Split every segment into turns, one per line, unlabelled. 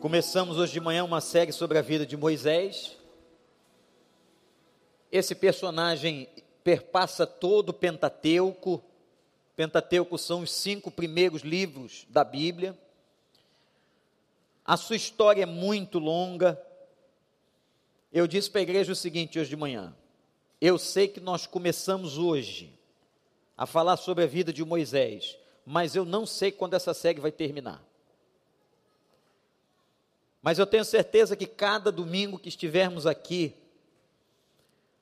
Começamos hoje de manhã uma série sobre a vida de Moisés. Esse personagem perpassa todo o Pentateuco. Pentateuco são os cinco primeiros livros da Bíblia. A sua história é muito longa. Eu disse para a igreja o seguinte hoje de manhã: eu sei que nós começamos hoje a falar sobre a vida de Moisés, mas eu não sei quando essa série vai terminar. Mas eu tenho certeza que cada domingo que estivermos aqui,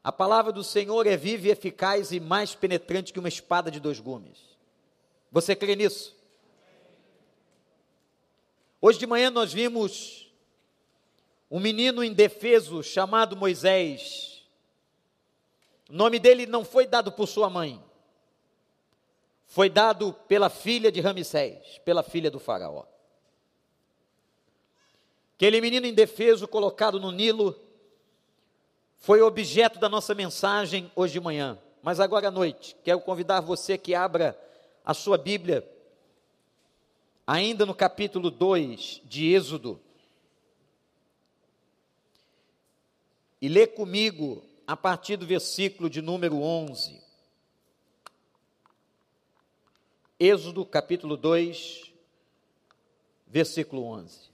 a palavra do Senhor é viva e eficaz e mais penetrante que uma espada de dois gumes. Você crê nisso? Hoje de manhã nós vimos um menino indefeso chamado Moisés. O nome dele não foi dado por sua mãe, foi dado pela filha de Ramsés, pela filha do Faraó. Aquele menino indefeso colocado no Nilo foi objeto da nossa mensagem hoje de manhã. Mas agora à noite, quero convidar você que abra a sua Bíblia, ainda no capítulo 2 de Êxodo, e lê comigo a partir do versículo de número 11. Êxodo capítulo 2, versículo 11.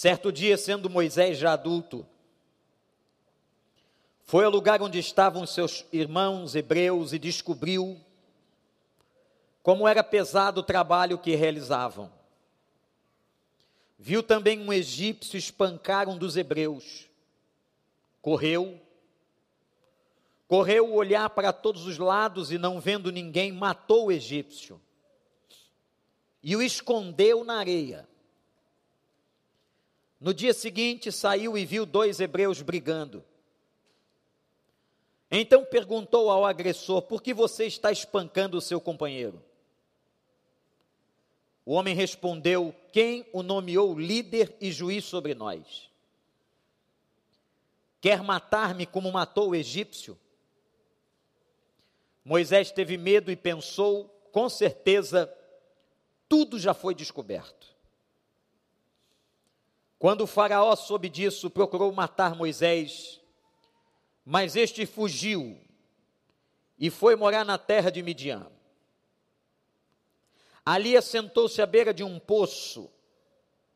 Certo dia, sendo Moisés já adulto, foi ao lugar onde estavam seus irmãos hebreus e descobriu como era pesado o trabalho que realizavam. Viu também um egípcio espancar um dos hebreus. Correu, correu olhar para todos os lados e não vendo ninguém, matou o egípcio e o escondeu na areia. No dia seguinte, saiu e viu dois hebreus brigando. Então perguntou ao agressor: Por que você está espancando o seu companheiro? O homem respondeu: Quem o nomeou líder e juiz sobre nós? Quer matar-me como matou o egípcio? Moisés teve medo e pensou: com certeza, tudo já foi descoberto. Quando o Faraó soube disso, procurou matar Moisés, mas este fugiu e foi morar na terra de Midian. Ali assentou-se à beira de um poço.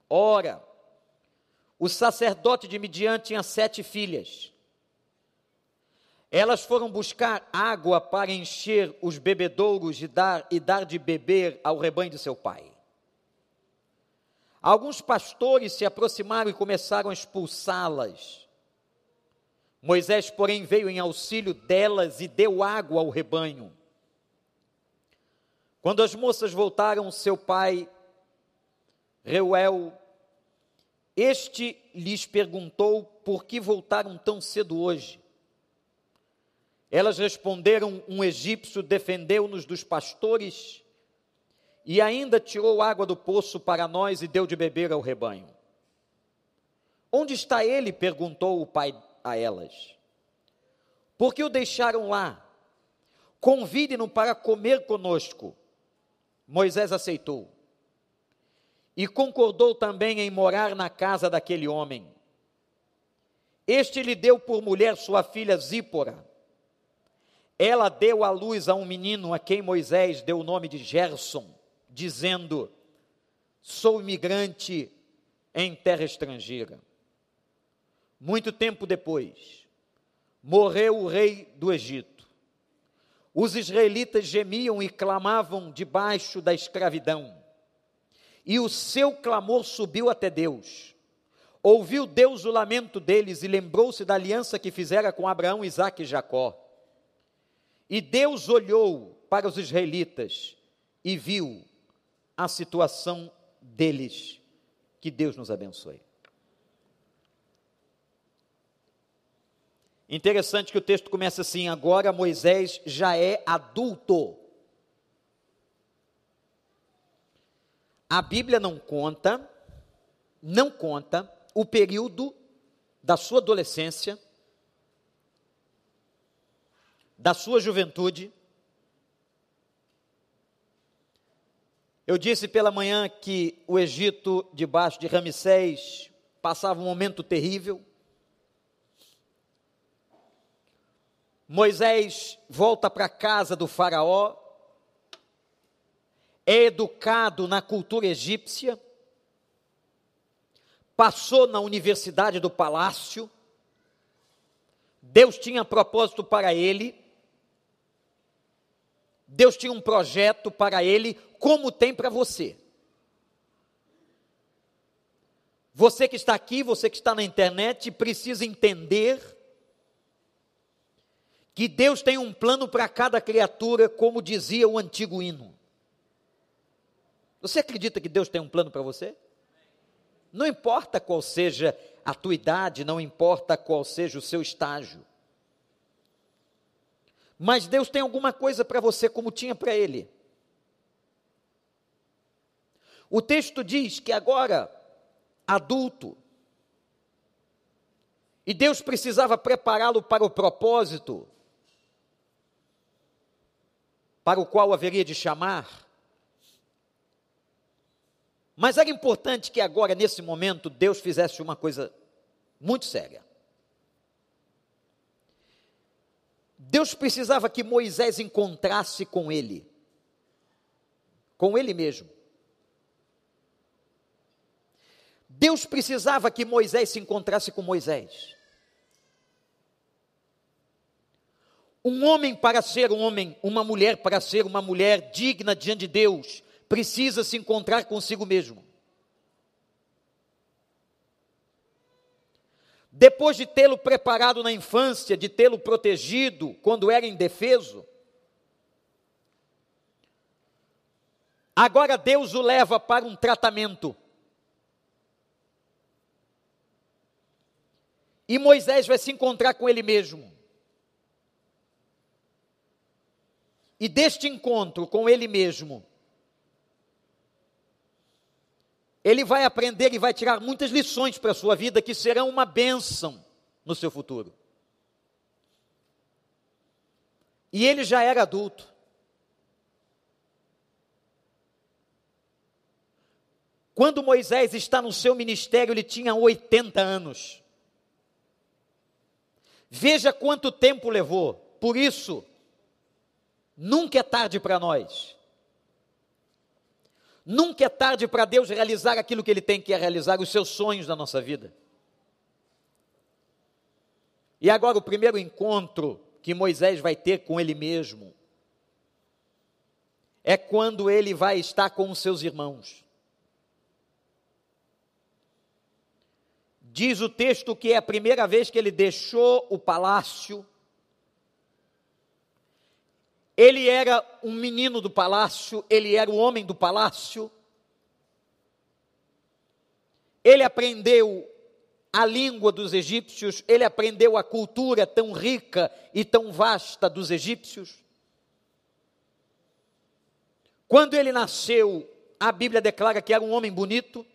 Ora, o sacerdote de Midian tinha sete filhas. Elas foram buscar água para encher os bebedouros e dar, e dar de beber ao rebanho de seu pai. Alguns pastores se aproximaram e começaram a expulsá-las. Moisés, porém, veio em auxílio delas e deu água ao rebanho. Quando as moças voltaram, seu pai, Reuel, este lhes perguntou por que voltaram tão cedo hoje. Elas responderam: Um egípcio defendeu-nos dos pastores e ainda tirou água do poço para nós e deu de beber ao rebanho. Onde está ele? perguntou o pai a elas. Por que o deixaram lá? Convide-no para comer conosco. Moisés aceitou. E concordou também em morar na casa daquele homem. Este lhe deu por mulher sua filha Zípora. Ela deu à luz a um menino a quem Moisés deu o nome de Gerson dizendo: Sou imigrante em terra estrangeira. Muito tempo depois, morreu o rei do Egito. Os israelitas gemiam e clamavam debaixo da escravidão. E o seu clamor subiu até Deus. Ouviu Deus o lamento deles e lembrou-se da aliança que fizera com Abraão, Isaque e Jacó. E Deus olhou para os israelitas e viu a situação deles. Que Deus nos abençoe. Interessante que o texto começa assim: agora Moisés já é adulto. A Bíblia não conta, não conta o período da sua adolescência, da sua juventude, Eu disse pela manhã que o Egito, debaixo de Ramsés, passava um momento terrível. Moisés volta para a casa do Faraó, é educado na cultura egípcia, passou na universidade do palácio, Deus tinha propósito para ele, Deus tinha um projeto para ele, como tem para você. Você que está aqui, você que está na internet, precisa entender que Deus tem um plano para cada criatura, como dizia o antigo hino. Você acredita que Deus tem um plano para você? Não importa qual seja a tua idade, não importa qual seja o seu estágio. Mas Deus tem alguma coisa para você como tinha para ele. O texto diz que agora, adulto, e Deus precisava prepará-lo para o propósito para o qual haveria de chamar. Mas era importante que agora, nesse momento, Deus fizesse uma coisa muito séria. Deus precisava que Moisés encontrasse com ele, com ele mesmo. Deus precisava que Moisés se encontrasse com Moisés. Um homem para ser um homem, uma mulher para ser uma mulher digna diante de Deus, precisa se encontrar consigo mesmo. Depois de tê-lo preparado na infância, de tê-lo protegido quando era indefeso, agora Deus o leva para um tratamento. E Moisés vai se encontrar com ele mesmo. E deste encontro com ele mesmo, ele vai aprender e vai tirar muitas lições para a sua vida que serão uma bênção no seu futuro. E ele já era adulto. Quando Moisés está no seu ministério, ele tinha 80 anos. Veja quanto tempo levou. Por isso, nunca é tarde para nós. Nunca é tarde para Deus realizar aquilo que Ele tem que realizar, os seus sonhos na nossa vida. E agora, o primeiro encontro que Moisés vai ter com Ele mesmo é quando ele vai estar com os seus irmãos. Diz o texto que é a primeira vez que ele deixou o palácio ele era um menino do palácio, ele era o homem do palácio. Ele aprendeu a língua dos egípcios, ele aprendeu a cultura tão rica e tão vasta dos egípcios. Quando ele nasceu, a Bíblia declara que era um homem bonito.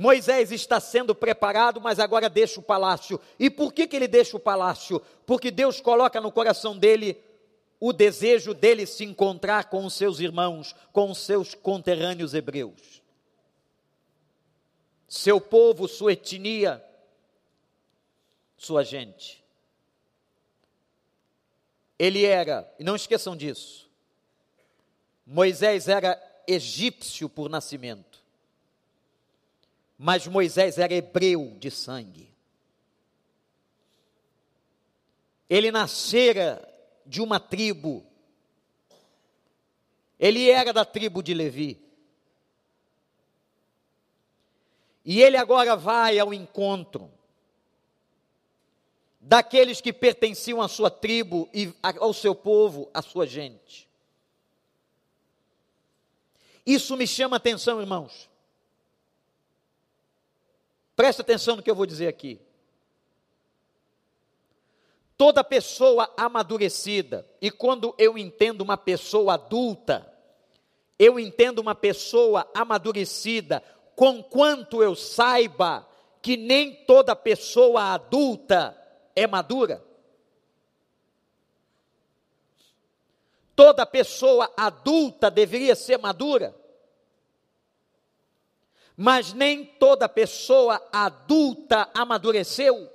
Moisés está sendo preparado, mas agora deixa o palácio. E por que, que ele deixa o palácio? Porque Deus coloca no coração dele o desejo dele se encontrar com os seus irmãos, com os seus conterrâneos hebreus. Seu povo, sua etnia, sua gente. Ele era, e não esqueçam disso, Moisés era egípcio por nascimento mas Moisés era hebreu de sangue. Ele nascera de uma tribo, ele era da tribo de Levi. E ele agora vai ao encontro daqueles que pertenciam à sua tribo e ao seu povo, à sua gente. Isso me chama atenção, irmãos. Presta atenção no que eu vou dizer aqui. Toda pessoa amadurecida, e quando eu entendo uma pessoa adulta, eu entendo uma pessoa amadurecida, com quanto eu saiba que nem toda pessoa adulta é madura. toda pessoa adulta deveria ser madura, mas nem toda pessoa adulta amadureceu.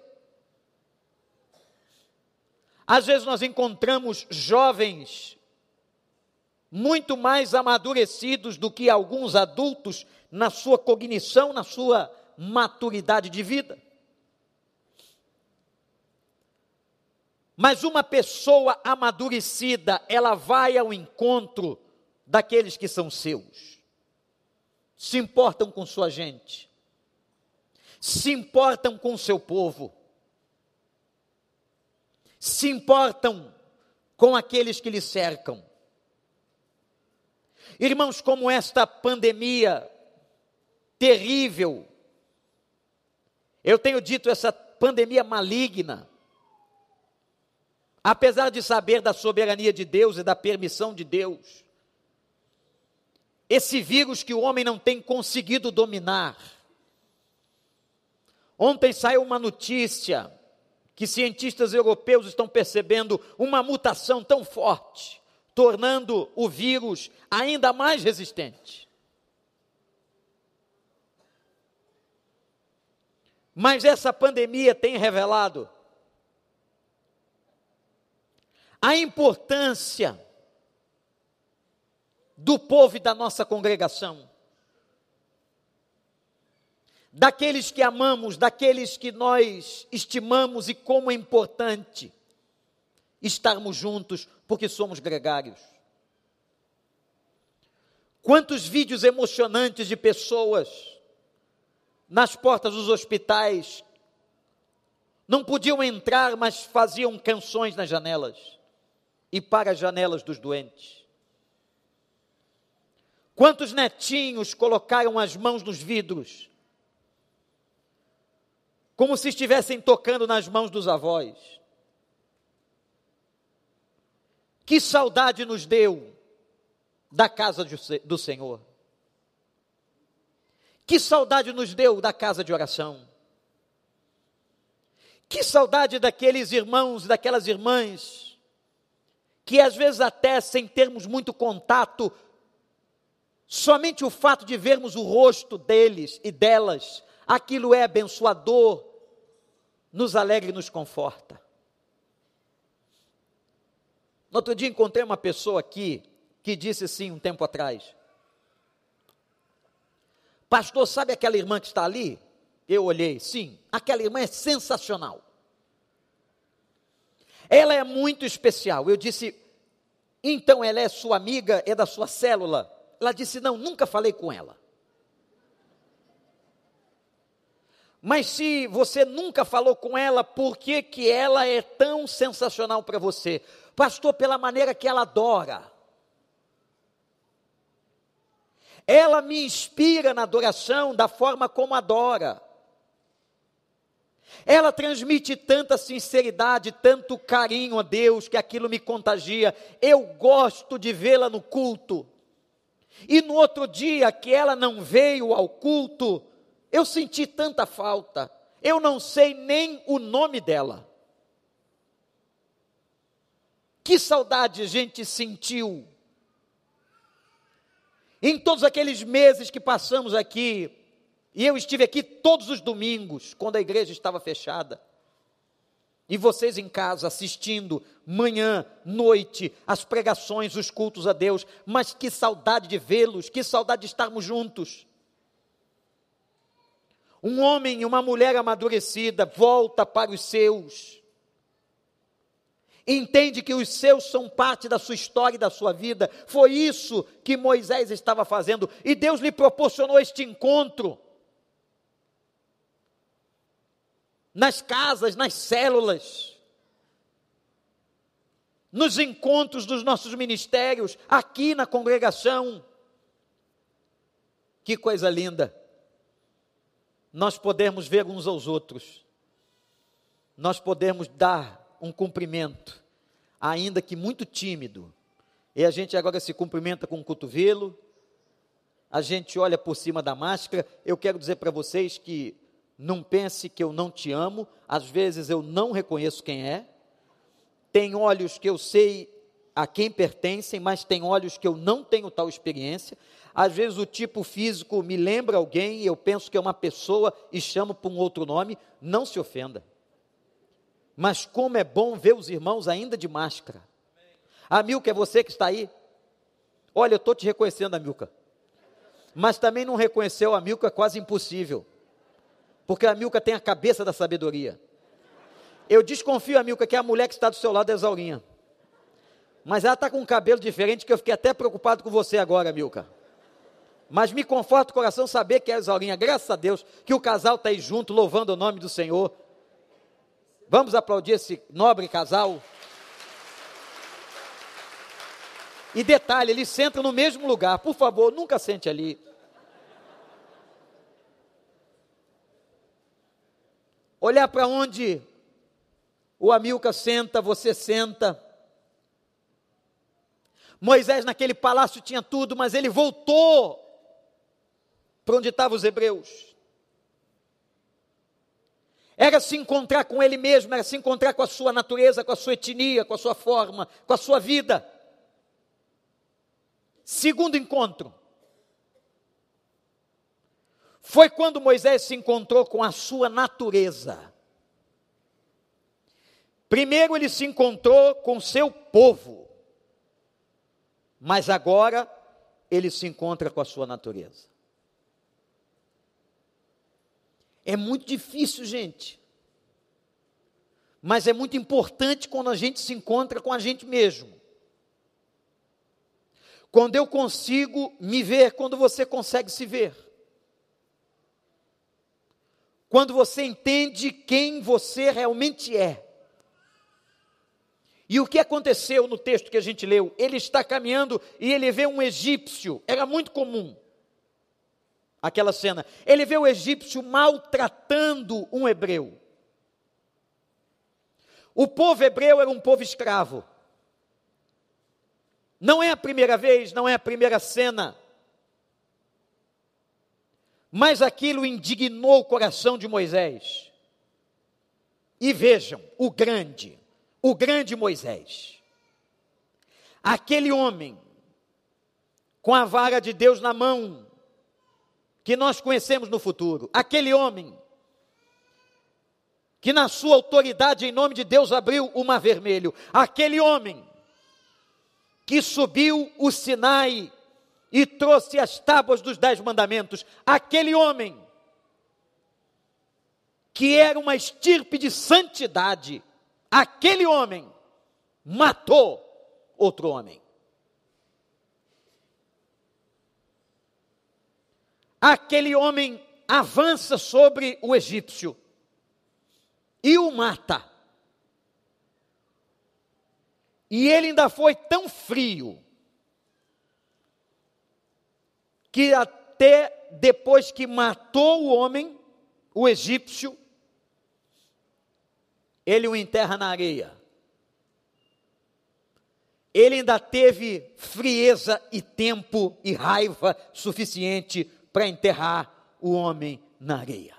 Às vezes nós encontramos jovens muito mais amadurecidos do que alguns adultos na sua cognição, na sua maturidade de vida. Mas uma pessoa amadurecida, ela vai ao encontro daqueles que são seus, se importam com sua gente, se importam com seu povo, se importam com aqueles que lhe cercam. Irmãos, como esta pandemia terrível, eu tenho dito essa pandemia maligna, apesar de saber da soberania de Deus e da permissão de Deus, esse vírus que o homem não tem conseguido dominar. Ontem saiu uma notícia que cientistas europeus estão percebendo uma mutação tão forte, tornando o vírus ainda mais resistente. Mas essa pandemia tem revelado a importância do povo e da nossa congregação, daqueles que amamos, daqueles que nós estimamos e como é importante estarmos juntos, porque somos gregários. Quantos vídeos emocionantes de pessoas nas portas dos hospitais não podiam entrar, mas faziam canções nas janelas e para as janelas dos doentes. Quantos netinhos colocaram as mãos nos vidros, como se estivessem tocando nas mãos dos avós? Que saudade nos deu da casa do Senhor. Que saudade nos deu da casa de oração. Que saudade daqueles irmãos, daquelas irmãs que às vezes até sem termos muito contato, somente o fato de vermos o rosto deles e delas, aquilo é abençoador, nos alegra e nos conforta. No outro dia encontrei uma pessoa aqui que disse assim um tempo atrás: Pastor, sabe aquela irmã que está ali? Eu olhei, sim, aquela irmã é sensacional. Ela é muito especial. Eu disse, então ela é sua amiga, é da sua célula? Ela disse, não, nunca falei com ela. Mas se você nunca falou com ela, por que, que ela é tão sensacional para você? Pastor, pela maneira que ela adora. Ela me inspira na adoração da forma como adora. Ela transmite tanta sinceridade, tanto carinho a Deus, que aquilo me contagia. Eu gosto de vê-la no culto. E no outro dia que ela não veio ao culto, eu senti tanta falta. Eu não sei nem o nome dela. Que saudade a gente sentiu. Em todos aqueles meses que passamos aqui, e eu estive aqui todos os domingos, quando a igreja estava fechada. E vocês em casa assistindo, manhã, noite, as pregações, os cultos a Deus. Mas que saudade de vê-los, que saudade de estarmos juntos. Um homem e uma mulher amadurecida volta para os seus. Entende que os seus são parte da sua história e da sua vida. Foi isso que Moisés estava fazendo. E Deus lhe proporcionou este encontro. Nas casas, nas células, nos encontros dos nossos ministérios, aqui na congregação. Que coisa linda! Nós podemos ver uns aos outros, nós podemos dar um cumprimento, ainda que muito tímido, e a gente agora se cumprimenta com o cotovelo, a gente olha por cima da máscara. Eu quero dizer para vocês que não pense que eu não te amo, às vezes eu não reconheço quem é. Tem olhos que eu sei a quem pertencem, mas tem olhos que eu não tenho tal experiência. Às vezes o tipo físico me lembra alguém eu penso que é uma pessoa e chamo por um outro nome. Não se ofenda. Mas como é bom ver os irmãos ainda de máscara. Amilca, é você que está aí? Olha, eu estou te reconhecendo, Amilca. Mas também não reconheceu a Amilca, é quase impossível. Porque a Amilca tem a cabeça da sabedoria. Eu desconfio, Amilca, que é a mulher que está do seu lado é Exaurinha. Mas ela está com um cabelo diferente que eu fiquei até preocupado com você agora, Milka. Mas me conforta o coração saber que é a Isaurinha, graças a Deus, que o casal está aí junto, louvando o nome do Senhor. Vamos aplaudir esse nobre casal. E detalhe, eles sentam no mesmo lugar, por favor, nunca sente ali. Olhar para onde o Amilca senta, você senta. Moisés naquele palácio tinha tudo, mas ele voltou para onde estavam os hebreus. Era se encontrar com ele mesmo, era se encontrar com a sua natureza, com a sua etnia, com a sua forma, com a sua vida. Segundo encontro, foi quando Moisés se encontrou com a sua natureza. Primeiro ele se encontrou com seu povo mas agora ele se encontra com a sua natureza. É muito difícil, gente. Mas é muito importante quando a gente se encontra com a gente mesmo. Quando eu consigo me ver, quando você consegue se ver. Quando você entende quem você realmente é. E o que aconteceu no texto que a gente leu? Ele está caminhando e ele vê um egípcio, era muito comum aquela cena. Ele vê o egípcio maltratando um hebreu. O povo hebreu era um povo escravo. Não é a primeira vez, não é a primeira cena. Mas aquilo indignou o coração de Moisés. E vejam, o grande, o grande Moisés. Aquele homem com a vara de Deus na mão, que nós conhecemos no futuro. Aquele homem que na sua autoridade em nome de Deus abriu o mar vermelho. Aquele homem que subiu o Sinai e trouxe as tábuas dos dez mandamentos. Aquele homem que era uma estirpe de santidade aquele homem matou outro homem. Aquele homem avança sobre o egípcio e o mata. E ele ainda foi tão frio que até depois que matou o homem, o egípcio, ele o enterra na areia. Ele ainda teve frieza e tempo e raiva suficiente para enterrar o homem na areia.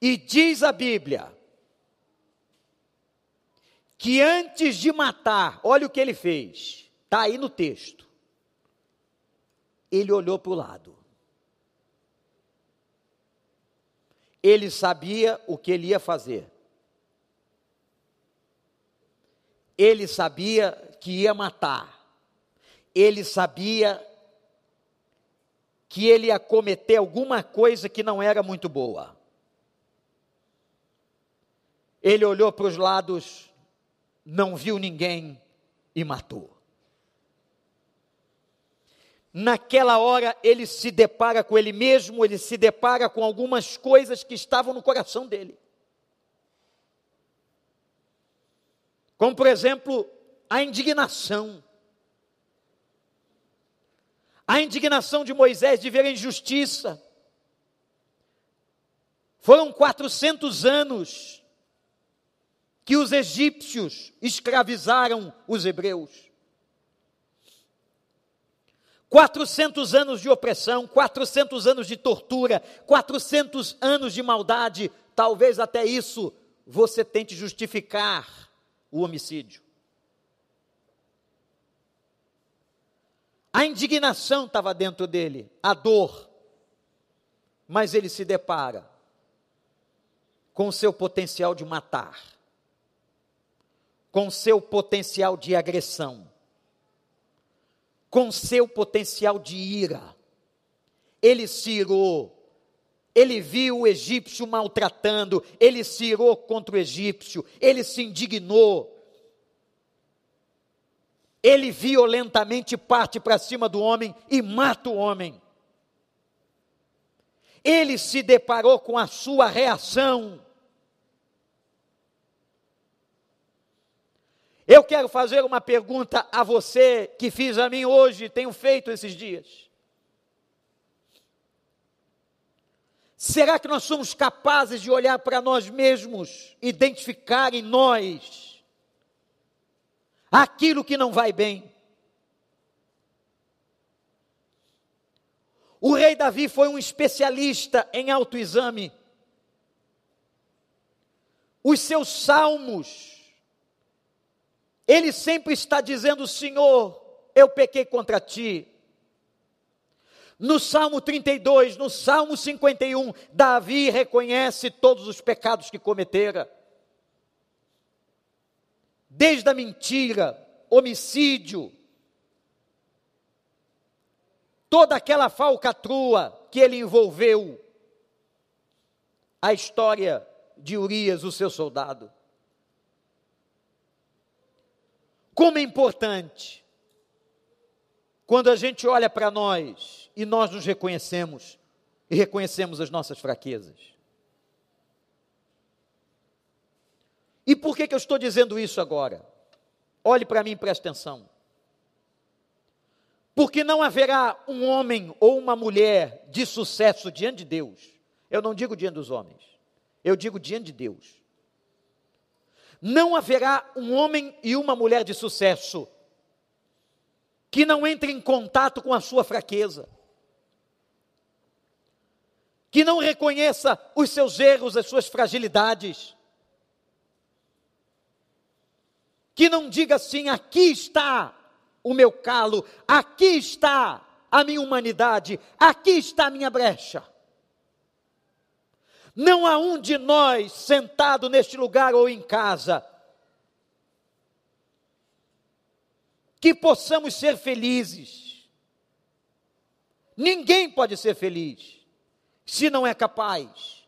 E diz a Bíblia que antes de matar, olha o que ele fez, está aí no texto. Ele olhou para o lado. ele sabia o que ele ia fazer. Ele sabia que ia matar. Ele sabia que ele ia cometer alguma coisa que não era muito boa. Ele olhou para os lados, não viu ninguém e matou. Naquela hora ele se depara com ele mesmo, ele se depara com algumas coisas que estavam no coração dele. Como, por exemplo, a indignação. A indignação de Moisés de ver a injustiça. Foram 400 anos que os egípcios escravizaram os hebreus. 400 anos de opressão, 400 anos de tortura, 400 anos de maldade, talvez até isso você tente justificar o homicídio. A indignação estava dentro dele, a dor. Mas ele se depara com o seu potencial de matar, com o seu potencial de agressão, com seu potencial de ira. Ele se irou, ele viu o egípcio maltratando, ele se irou contra o egípcio, ele se indignou, ele violentamente parte para cima do homem e mata o homem. Ele se deparou com a sua reação. Eu quero fazer uma pergunta a você que fiz a mim hoje, tenho feito esses dias. Será que nós somos capazes de olhar para nós mesmos, identificar em nós aquilo que não vai bem. O rei Davi foi um especialista em autoexame. Os seus salmos, ele sempre está dizendo: Senhor, eu pequei contra ti. No Salmo 32, no Salmo 51, Davi reconhece todos os pecados que cometera desde a mentira, homicídio, toda aquela falcatrua que ele envolveu, a história de Urias, o seu soldado. Como é importante quando a gente olha para nós e nós nos reconhecemos e reconhecemos as nossas fraquezas. E por que, que eu estou dizendo isso agora? Olhe para mim e preste atenção. Porque não haverá um homem ou uma mulher de sucesso diante de Deus. Eu não digo diante dos homens, eu digo diante de Deus. Não haverá um homem e uma mulher de sucesso que não entre em contato com a sua fraqueza, que não reconheça os seus erros, as suas fragilidades, que não diga assim: aqui está o meu calo, aqui está a minha humanidade, aqui está a minha brecha. Não há um de nós sentado neste lugar ou em casa que possamos ser felizes. Ninguém pode ser feliz se não é capaz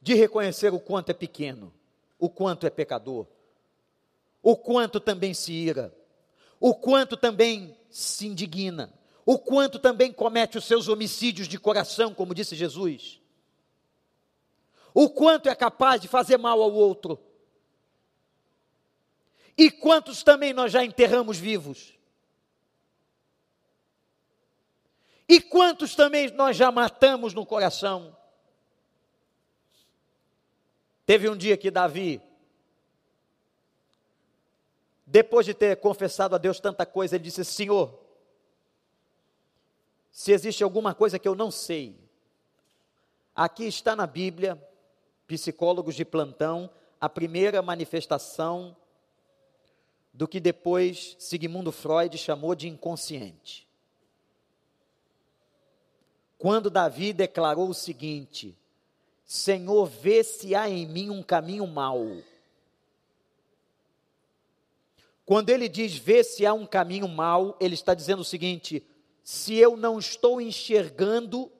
de reconhecer o quanto é pequeno, o quanto é pecador o quanto também se ira, o quanto também se indigna, o quanto também comete os seus homicídios de coração, como disse Jesus, o quanto é capaz de fazer mal ao outro, e quantos também nós já enterramos vivos, e quantos também nós já matamos no coração. Teve um dia que Davi depois de ter confessado a Deus tanta coisa, ele disse: Senhor, se existe alguma coisa que eu não sei, aqui está na Bíblia, psicólogos de plantão, a primeira manifestação do que depois Sigmund Freud chamou de inconsciente. Quando Davi declarou o seguinte: Senhor, vê se há em mim um caminho mau quando ele diz vê se há um caminho mau, ele está dizendo o seguinte: se eu não estou enxergando,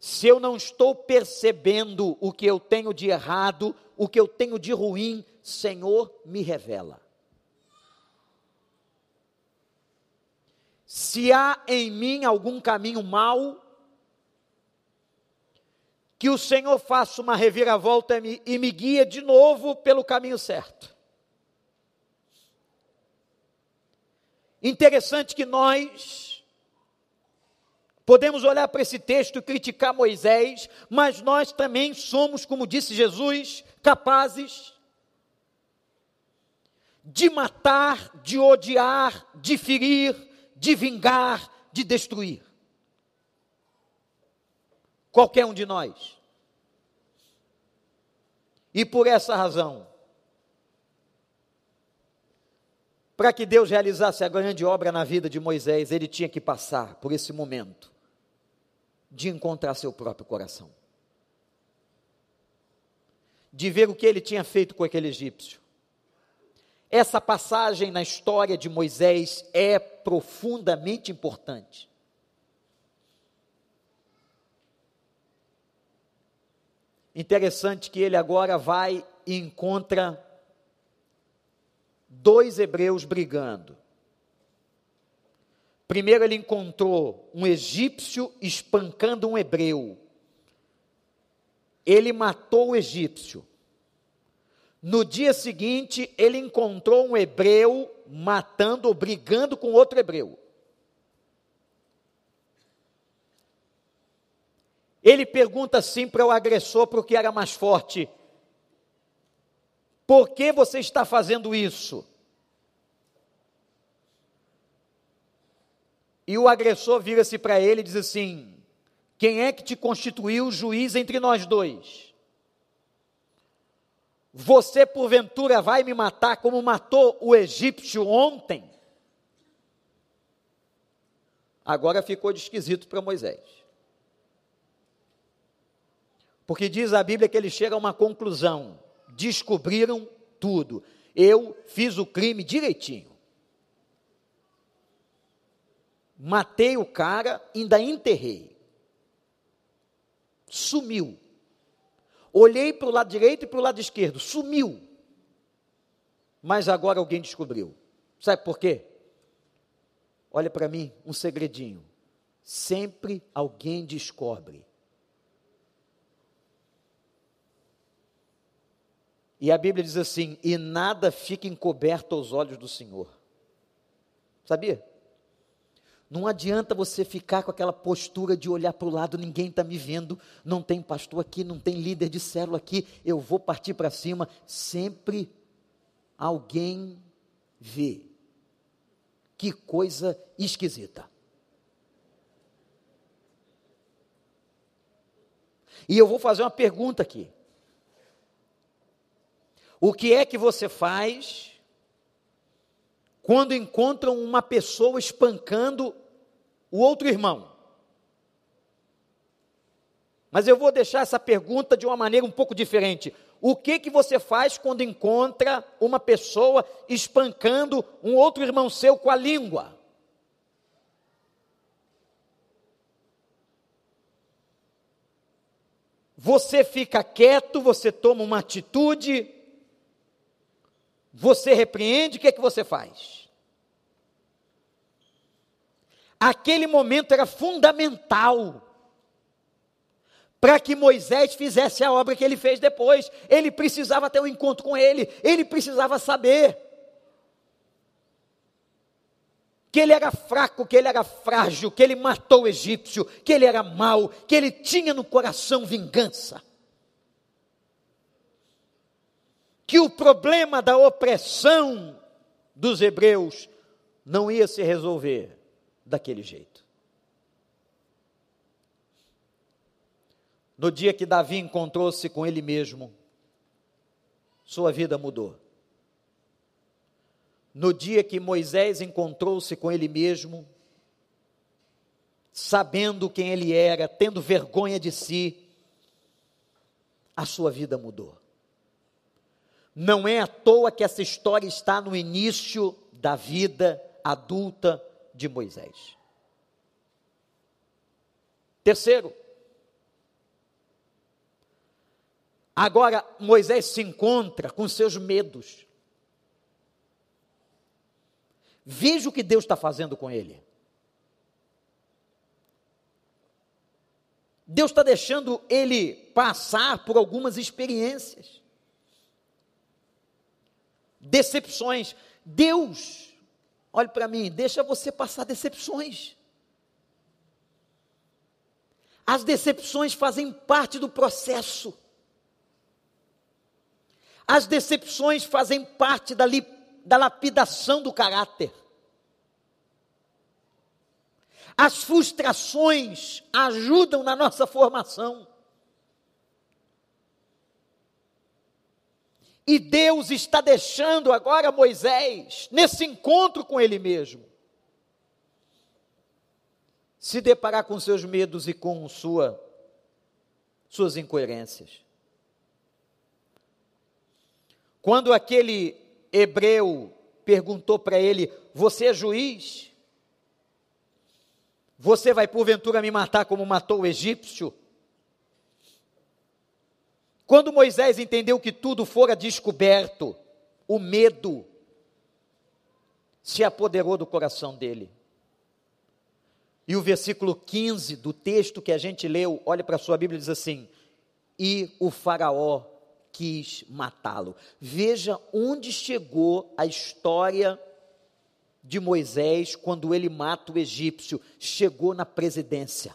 se eu não estou percebendo o que eu tenho de errado, o que eu tenho de ruim, Senhor, me revela. Se há em mim algum caminho mau, que o Senhor faça uma reviravolta e me guia de novo pelo caminho certo. Interessante que nós podemos olhar para esse texto e criticar Moisés, mas nós também somos, como disse Jesus, capazes de matar, de odiar, de ferir, de vingar, de destruir. Qualquer um de nós. E por essa razão, Para que Deus realizasse a grande obra na vida de Moisés, ele tinha que passar por esse momento de encontrar seu próprio coração. De ver o que ele tinha feito com aquele egípcio. Essa passagem na história de Moisés é profundamente importante. Interessante que ele agora vai e encontra dois hebreus brigando. Primeiro ele encontrou um egípcio espancando um hebreu. Ele matou o egípcio. No dia seguinte, ele encontrou um hebreu matando ou brigando com outro hebreu. Ele pergunta assim para o agressor, para o que era mais forte: Por que você está fazendo isso? E o agressor vira-se para ele e diz assim: Quem é que te constituiu juiz entre nós dois? Você porventura vai me matar como matou o egípcio ontem? Agora ficou de esquisito para Moisés. Porque diz a Bíblia que ele chega a uma conclusão: descobriram tudo. Eu fiz o crime direitinho. Matei o cara, ainda enterrei. Sumiu. Olhei para o lado direito e para o lado esquerdo, sumiu. Mas agora alguém descobriu. Sabe por quê? Olha para mim, um segredinho. Sempre alguém descobre E a Bíblia diz assim: e nada fica encoberto aos olhos do Senhor. Sabia? Não adianta você ficar com aquela postura de olhar para o lado, ninguém está me vendo, não tem pastor aqui, não tem líder de célula aqui, eu vou partir para cima. Sempre alguém vê. Que coisa esquisita. E eu vou fazer uma pergunta aqui. O que é que você faz quando encontram uma pessoa espancando o outro irmão? Mas eu vou deixar essa pergunta de uma maneira um pouco diferente. O que que você faz quando encontra uma pessoa espancando um outro irmão seu com a língua? Você fica quieto, você toma uma atitude, você repreende, o que é que você faz? Aquele momento era fundamental para que Moisés fizesse a obra que ele fez depois. Ele precisava ter um encontro com ele, ele precisava saber que ele era fraco, que ele era frágil, que ele matou o egípcio, que ele era mau, que ele tinha no coração vingança. que o problema da opressão dos hebreus não ia se resolver daquele jeito. No dia que Davi encontrou-se com ele mesmo, sua vida mudou. No dia que Moisés encontrou-se com ele mesmo, sabendo quem ele era, tendo vergonha de si, a sua vida mudou. Não é à toa que essa história está no início da vida adulta de Moisés. Terceiro, agora Moisés se encontra com seus medos. Veja o que Deus está fazendo com ele. Deus está deixando ele passar por algumas experiências decepções. Deus, olhe para mim, deixa você passar decepções. As decepções fazem parte do processo. As decepções fazem parte da, li, da lapidação do caráter. As frustrações ajudam na nossa formação. E Deus está deixando agora Moisés, nesse encontro com ele mesmo, se deparar com seus medos e com sua, suas incoerências. Quando aquele hebreu perguntou para ele: Você é juiz? Você vai porventura me matar como matou o egípcio? Quando Moisés entendeu que tudo fora descoberto, o medo se apoderou do coração dele. E o versículo 15 do texto que a gente leu, olha para a sua Bíblia, diz assim: E o Faraó quis matá-lo. Veja onde chegou a história de Moisés quando ele mata o egípcio. Chegou na presidência.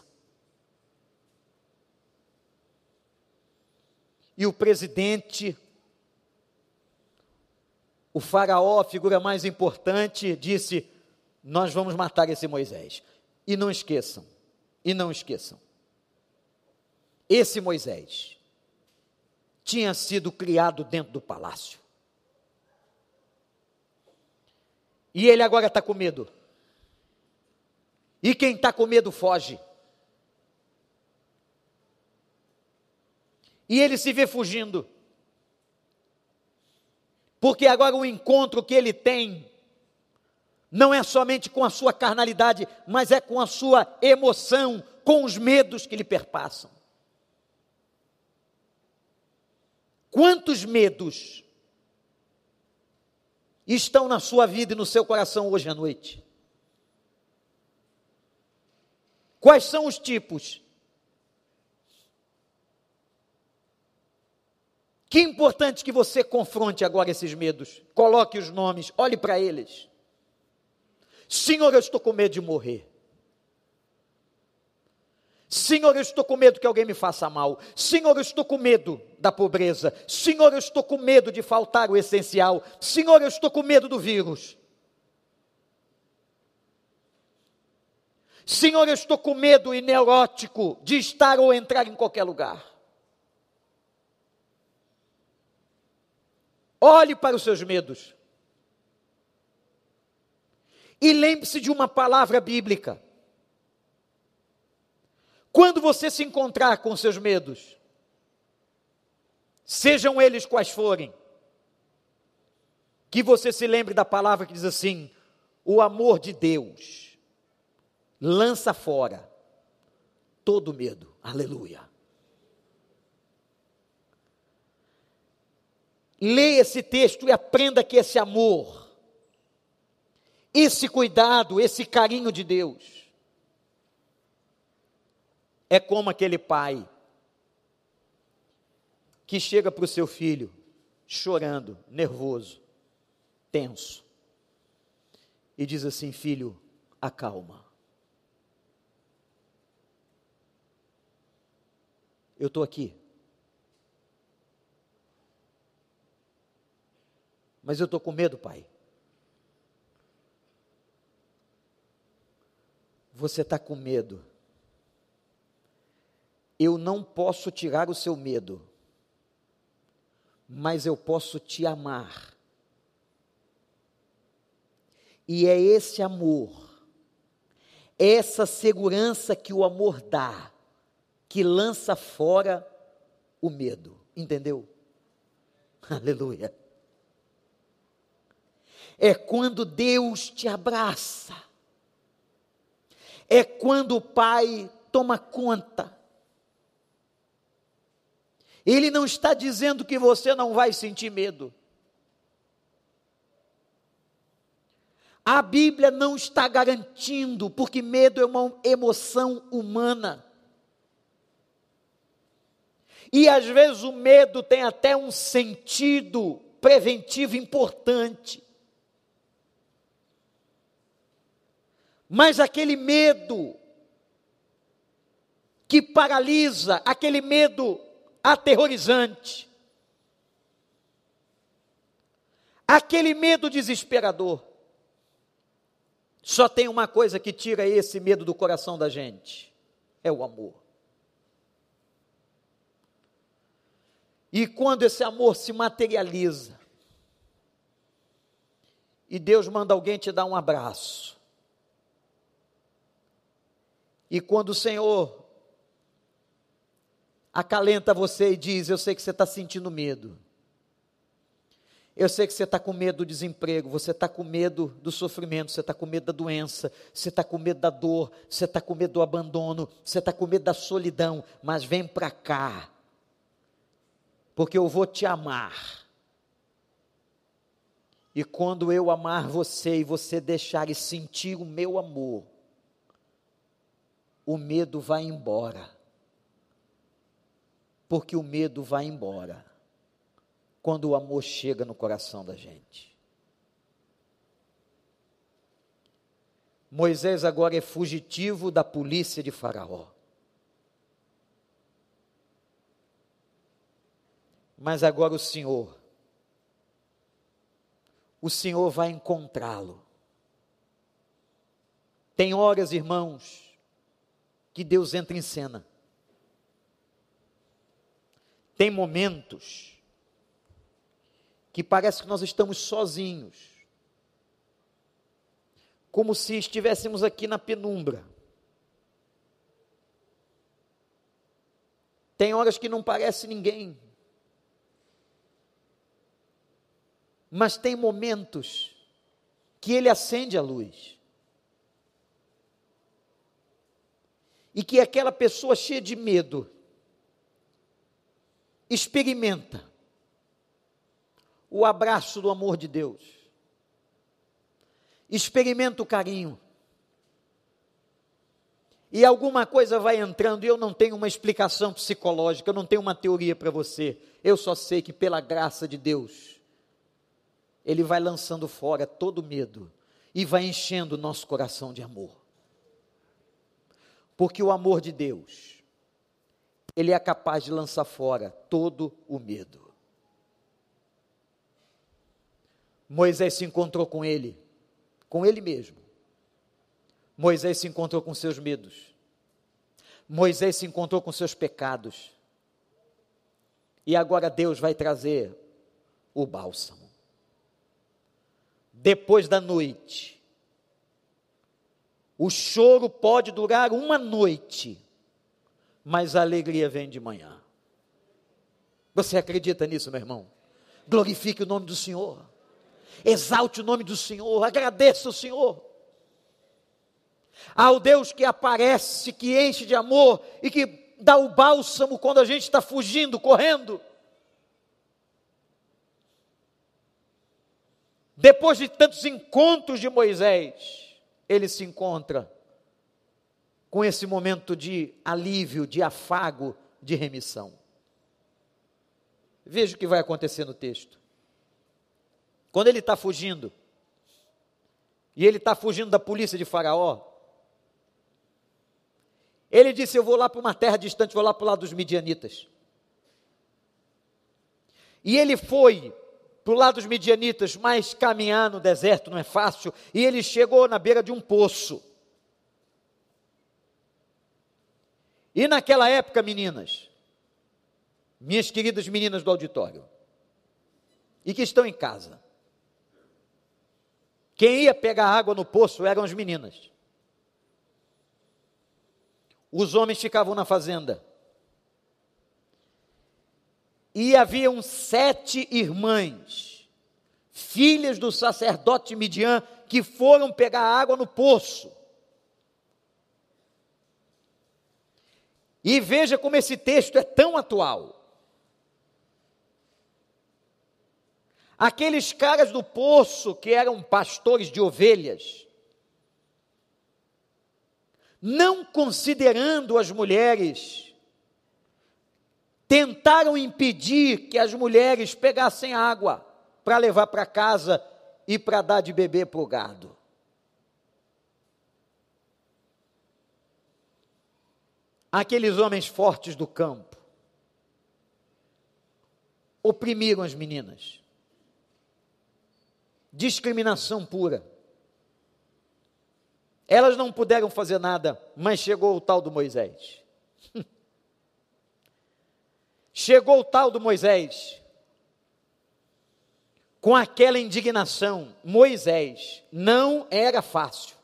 E o presidente, o faraó, a figura mais importante, disse: Nós vamos matar esse Moisés. E não esqueçam, e não esqueçam, esse Moisés tinha sido criado dentro do palácio. E ele agora está com medo. E quem está com medo foge. E ele se vê fugindo. Porque agora o encontro que ele tem não é somente com a sua carnalidade, mas é com a sua emoção, com os medos que lhe perpassam. Quantos medos estão na sua vida e no seu coração hoje à noite? Quais são os tipos? Que importante que você confronte agora esses medos. Coloque os nomes, olhe para eles. Senhor, eu estou com medo de morrer. Senhor, eu estou com medo que alguém me faça mal. Senhor, eu estou com medo da pobreza. Senhor, eu estou com medo de faltar o essencial. Senhor, eu estou com medo do vírus. Senhor, eu estou com medo e neurótico de estar ou entrar em qualquer lugar. Olhe para os seus medos. E lembre-se de uma palavra bíblica. Quando você se encontrar com seus medos, sejam eles quais forem, que você se lembre da palavra que diz assim: o amor de Deus lança fora todo medo. Aleluia. Leia esse texto e aprenda que esse amor, esse cuidado, esse carinho de Deus, é como aquele pai que chega para o seu filho chorando, nervoso, tenso, e diz assim: Filho, acalma. Eu estou aqui. Mas eu estou com medo, pai. Você está com medo eu não posso tirar o seu medo, mas eu posso te amar. E é esse amor, essa segurança que o amor dá, que lança fora o medo. Entendeu? Aleluia. É quando Deus te abraça. É quando o Pai toma conta ele não está dizendo que você não vai sentir medo. A Bíblia não está garantindo, porque medo é uma emoção humana. E às vezes o medo tem até um sentido preventivo importante. Mas aquele medo que paralisa, aquele medo aterrorizante, aquele medo desesperador. Só tem uma coisa que tira esse medo do coração da gente: é o amor. E quando esse amor se materializa, e Deus manda alguém te dar um abraço, e quando o Senhor acalenta você e diz: Eu sei que você está sentindo medo. Eu sei que você está com medo do desemprego, você está com medo do sofrimento, você está com medo da doença, você está com medo da dor, você está com medo do abandono, você está com medo da solidão, mas vem para cá, porque eu vou te amar. E quando eu amar você e você deixar e sentir o meu amor, o medo vai embora. Porque o medo vai embora quando o amor chega no coração da gente. Moisés agora é fugitivo da polícia de Faraó. Mas agora o Senhor, o Senhor vai encontrá-lo. Tem horas, irmãos, que Deus entra em cena. Tem momentos que parece que nós estamos sozinhos, como se estivéssemos aqui na penumbra. Tem horas que não parece ninguém, mas tem momentos que ele acende a luz. E que aquela pessoa cheia de medo experimenta o abraço do amor de Deus. Experimenta o carinho. E alguma coisa vai entrando, e eu não tenho uma explicação psicológica, eu não tenho uma teoria para você. Eu só sei que pela graça de Deus, Ele vai lançando fora todo medo e vai enchendo o nosso coração de amor. Porque o amor de Deus, Ele é capaz de lançar fora todo o medo. Moisés se encontrou com ele, com ele mesmo. Moisés se encontrou com seus medos. Moisés se encontrou com seus pecados. E agora Deus vai trazer o bálsamo. Depois da noite, o choro pode durar uma noite, mas a alegria vem de manhã. Você acredita nisso, meu irmão? Glorifique o nome do Senhor exalte o nome do Senhor, agradeça o Senhor. Ao Deus que aparece, que enche de amor e que dá o bálsamo quando a gente está fugindo, correndo. Depois de tantos encontros de Moisés, ele se encontra com esse momento de alívio, de afago, de remissão. Veja o que vai acontecer no texto. Quando ele está fugindo, e ele está fugindo da polícia de Faraó, ele disse: Eu vou lá para uma terra distante, vou lá para o lado dos midianitas. E ele foi para o lado dos midianitas, mas caminhar no deserto não é fácil, e ele chegou na beira de um poço. E naquela época, meninas, minhas queridas meninas do auditório, e que estão em casa, quem ia pegar água no poço eram as meninas. Os homens ficavam na fazenda. E haviam sete irmãs, filhas do sacerdote Midian, que foram pegar água no poço. E veja como esse texto é tão atual. Aqueles caras do poço que eram pastores de ovelhas, não considerando as mulheres, tentaram impedir que as mulheres pegassem água para levar para casa e para dar de beber para o gado. Aqueles homens fortes do campo oprimiram as meninas discriminação pura. Elas não puderam fazer nada, mas chegou o tal do Moisés. chegou o tal do Moisés, com aquela indignação. Moisés não era fácil.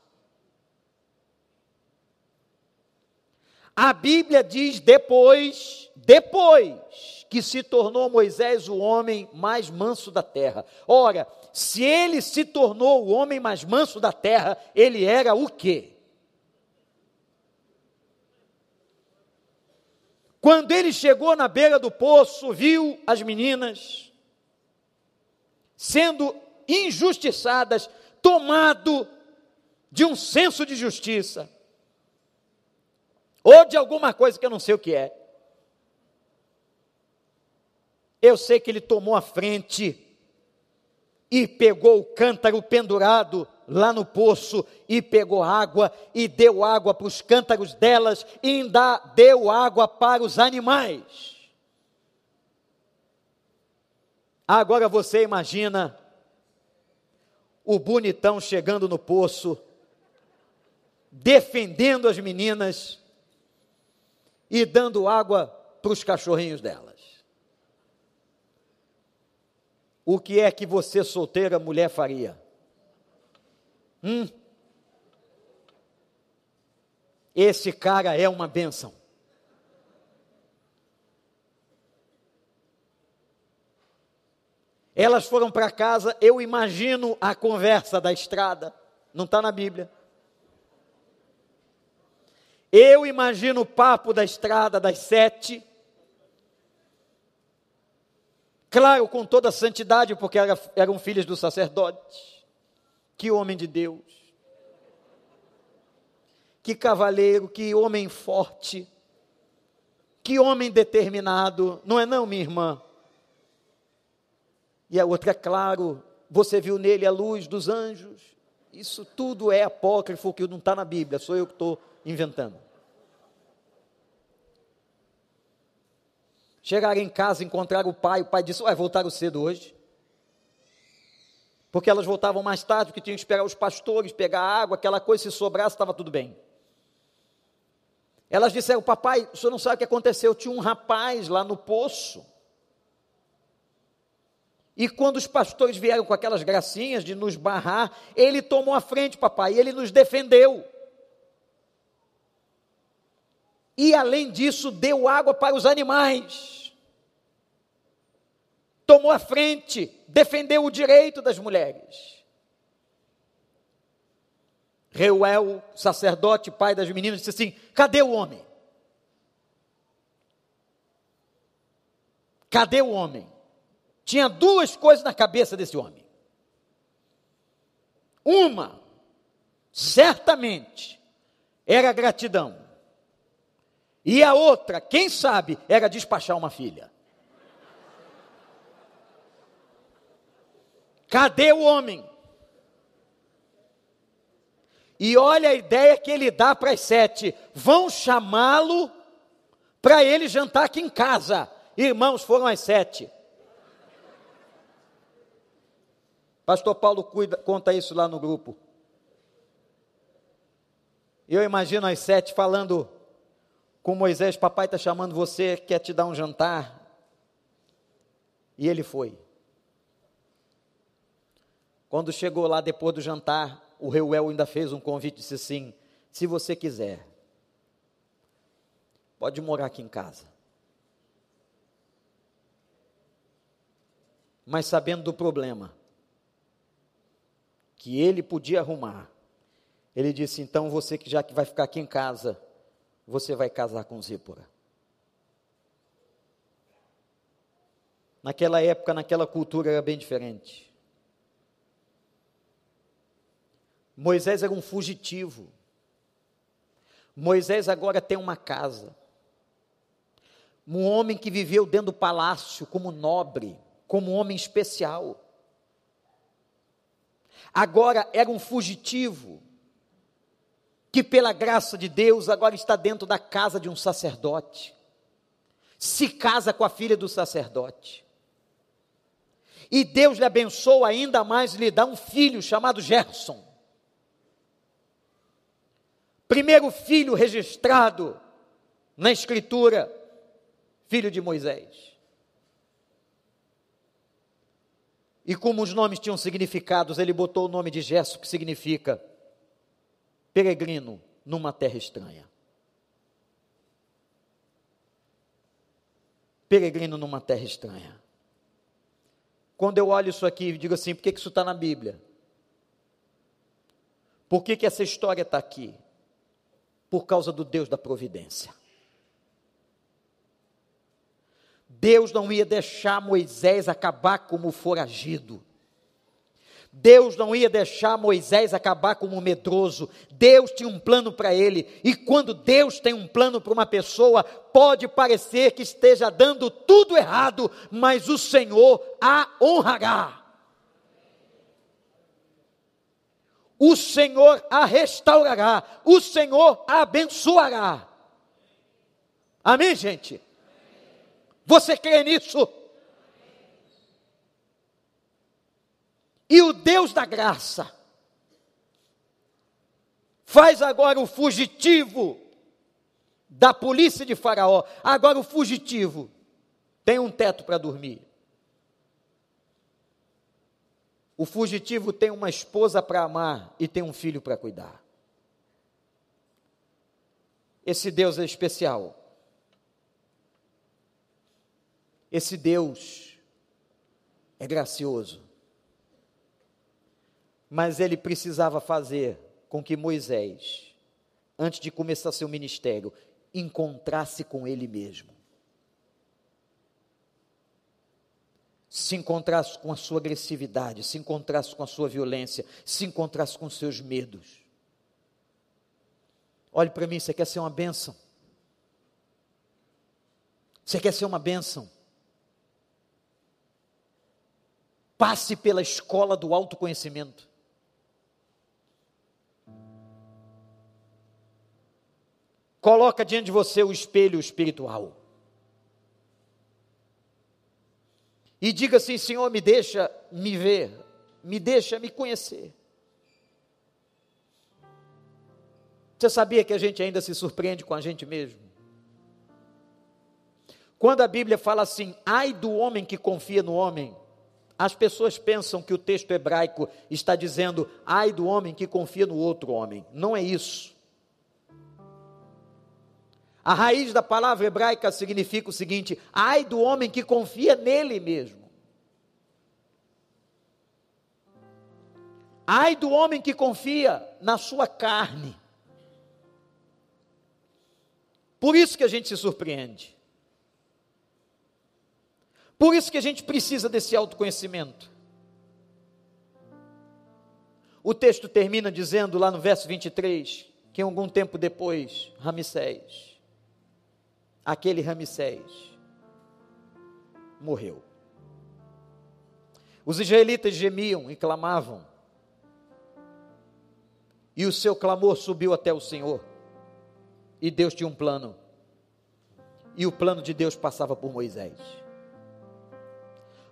A Bíblia diz depois, depois que se tornou Moisés o homem mais manso da terra. Ora, se ele se tornou o homem mais manso da terra, ele era o quê? Quando ele chegou na beira do poço, viu as meninas sendo injustiçadas, tomado de um senso de justiça ou de alguma coisa que eu não sei o que é. Eu sei que ele tomou a frente e pegou o cântaro pendurado lá no poço e pegou água e deu água para os cântaros delas e ainda deu água para os animais. Agora você imagina o bonitão chegando no poço, defendendo as meninas e dando água para os cachorrinhos delas. O que é que você, solteira mulher, faria? Hum? Esse cara é uma bênção. Elas foram para casa, eu imagino a conversa da estrada, não está na Bíblia. Eu imagino o papo da estrada das sete. Claro, com toda a santidade, porque era, eram filhos do sacerdote. Que homem de Deus. Que cavaleiro, que homem forte. Que homem determinado. Não é não, minha irmã? E a outra, é claro, você viu nele a luz dos anjos. Isso tudo é apócrifo, que não está na Bíblia, sou eu que estou inventando. Chegaram em casa, encontraram o pai, o pai disse: Vai, voltaram cedo hoje. Porque elas voltavam mais tarde, porque tinham que esperar os pastores, pegar água, aquela coisa, se sobrasse, estava tudo bem. Elas disseram: Papai, o senhor não sabe o que aconteceu? Tinha um rapaz lá no poço. E quando os pastores vieram com aquelas gracinhas de nos barrar, ele tomou a frente, papai, ele nos defendeu. E além disso, deu água para os animais. Tomou a frente, defendeu o direito das mulheres. Reuel, sacerdote, pai das meninas, disse assim: cadê o homem? Cadê o homem? Tinha duas coisas na cabeça desse homem. Uma, certamente, era gratidão. E a outra, quem sabe, era despachar uma filha. Cadê o homem? E olha a ideia que ele dá para as sete: vão chamá-lo para ele jantar aqui em casa. Irmãos, foram as sete. Pastor Paulo cuida, conta isso lá no grupo. Eu imagino as sete falando com Moisés: Papai está chamando você, quer te dar um jantar. E ele foi. Quando chegou lá depois do jantar, o Reuel ainda fez um convite, disse assim: se você quiser, pode morar aqui em casa. Mas sabendo do problema que ele podia arrumar, ele disse: então você que já que vai ficar aqui em casa, você vai casar com Zípora. Naquela época, naquela cultura era bem diferente. Moisés era um fugitivo. Moisés agora tem uma casa. Um homem que viveu dentro do palácio como nobre, como homem especial. Agora era um fugitivo que pela graça de Deus agora está dentro da casa de um sacerdote, se casa com a filha do sacerdote. E Deus lhe abençoa ainda mais, lhe dá um filho chamado Gerson. Primeiro filho registrado na Escritura, filho de Moisés. E como os nomes tinham significados, ele botou o nome de Gesso, que significa peregrino numa terra estranha. Peregrino numa terra estranha. Quando eu olho isso aqui, digo assim: por que isso está na Bíblia? Por que, que essa história está aqui? Por causa do Deus da providência. Deus não ia deixar Moisés acabar como foragido. Deus não ia deixar Moisés acabar como medroso. Deus tinha um plano para ele. E quando Deus tem um plano para uma pessoa, pode parecer que esteja dando tudo errado, mas o Senhor a honrará. O Senhor a restaurará. O Senhor a abençoará. Amém, gente? Você crê nisso? E o Deus da graça faz agora o fugitivo da polícia de Faraó. Agora o fugitivo tem um teto para dormir. O fugitivo tem uma esposa para amar e tem um filho para cuidar. Esse Deus é especial. Esse Deus é gracioso. Mas ele precisava fazer com que Moisés, antes de começar seu ministério, encontrasse com ele mesmo. Se encontrasse com a sua agressividade, se encontrasse com a sua violência, se encontrasse com seus medos. Olhe para mim, você quer ser uma bênção? Você quer ser uma bênção? Passe pela escola do autoconhecimento. Coloca diante de você o espelho espiritual. E diga assim: Senhor, me deixa me ver, me deixa me conhecer. Você sabia que a gente ainda se surpreende com a gente mesmo? Quando a Bíblia fala assim, ai do homem que confia no homem, as pessoas pensam que o texto hebraico está dizendo, ai do homem que confia no outro homem. Não é isso. A raiz da palavra hebraica significa o seguinte: ai do homem que confia nele mesmo. Ai do homem que confia na sua carne. Por isso que a gente se surpreende. Por isso que a gente precisa desse autoconhecimento. O texto termina dizendo lá no verso 23 que algum tempo depois, Ramsés, aquele Ramsés, morreu. Os israelitas gemiam e clamavam, e o seu clamor subiu até o Senhor, e Deus tinha um plano, e o plano de Deus passava por Moisés.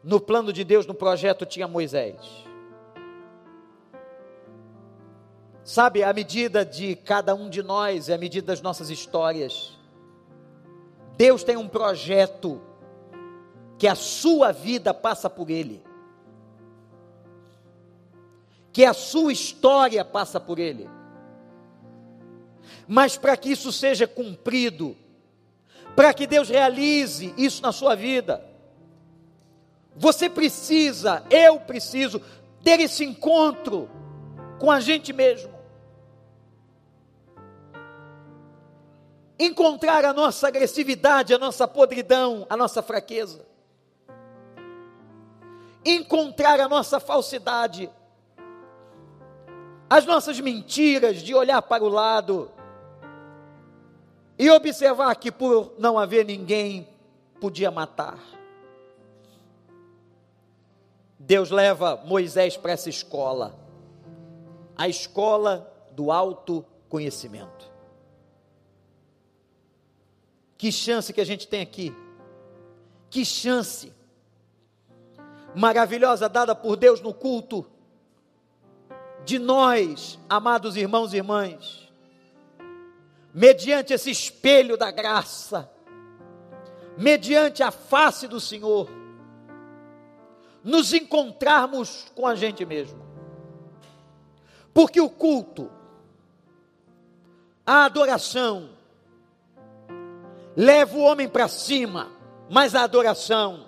No plano de Deus, no projeto, tinha Moisés. Sabe, a medida de cada um de nós é a medida das nossas histórias. Deus tem um projeto que a sua vida passa por ele. Que a sua história passa por ele. Mas para que isso seja cumprido, para que Deus realize isso na sua vida, você precisa, eu preciso, ter esse encontro com a gente mesmo. Encontrar a nossa agressividade, a nossa podridão, a nossa fraqueza. Encontrar a nossa falsidade, as nossas mentiras de olhar para o lado e observar que por não haver ninguém podia matar Deus leva Moisés para essa escola, a escola do autoconhecimento. Que chance que a gente tem aqui, que chance maravilhosa dada por Deus no culto, de nós, amados irmãos e irmãs, mediante esse espelho da graça, mediante a face do Senhor, nos encontrarmos com a gente mesmo. Porque o culto, a adoração, leva o homem para cima, mas a adoração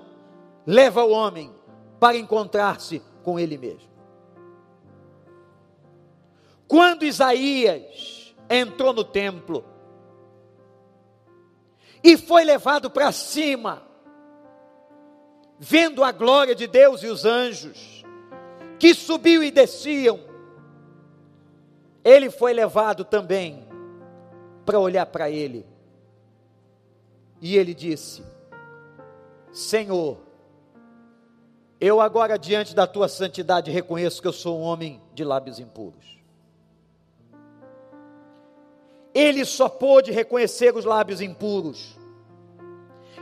leva o homem para encontrar-se com ele mesmo. Quando Isaías entrou no templo e foi levado para cima, vendo a glória de Deus e os anjos que subiam e desciam, ele foi levado também para olhar para ele. E ele disse: Senhor, eu agora diante da tua santidade reconheço que eu sou um homem de lábios impuros. Ele só pôde reconhecer os lábios impuros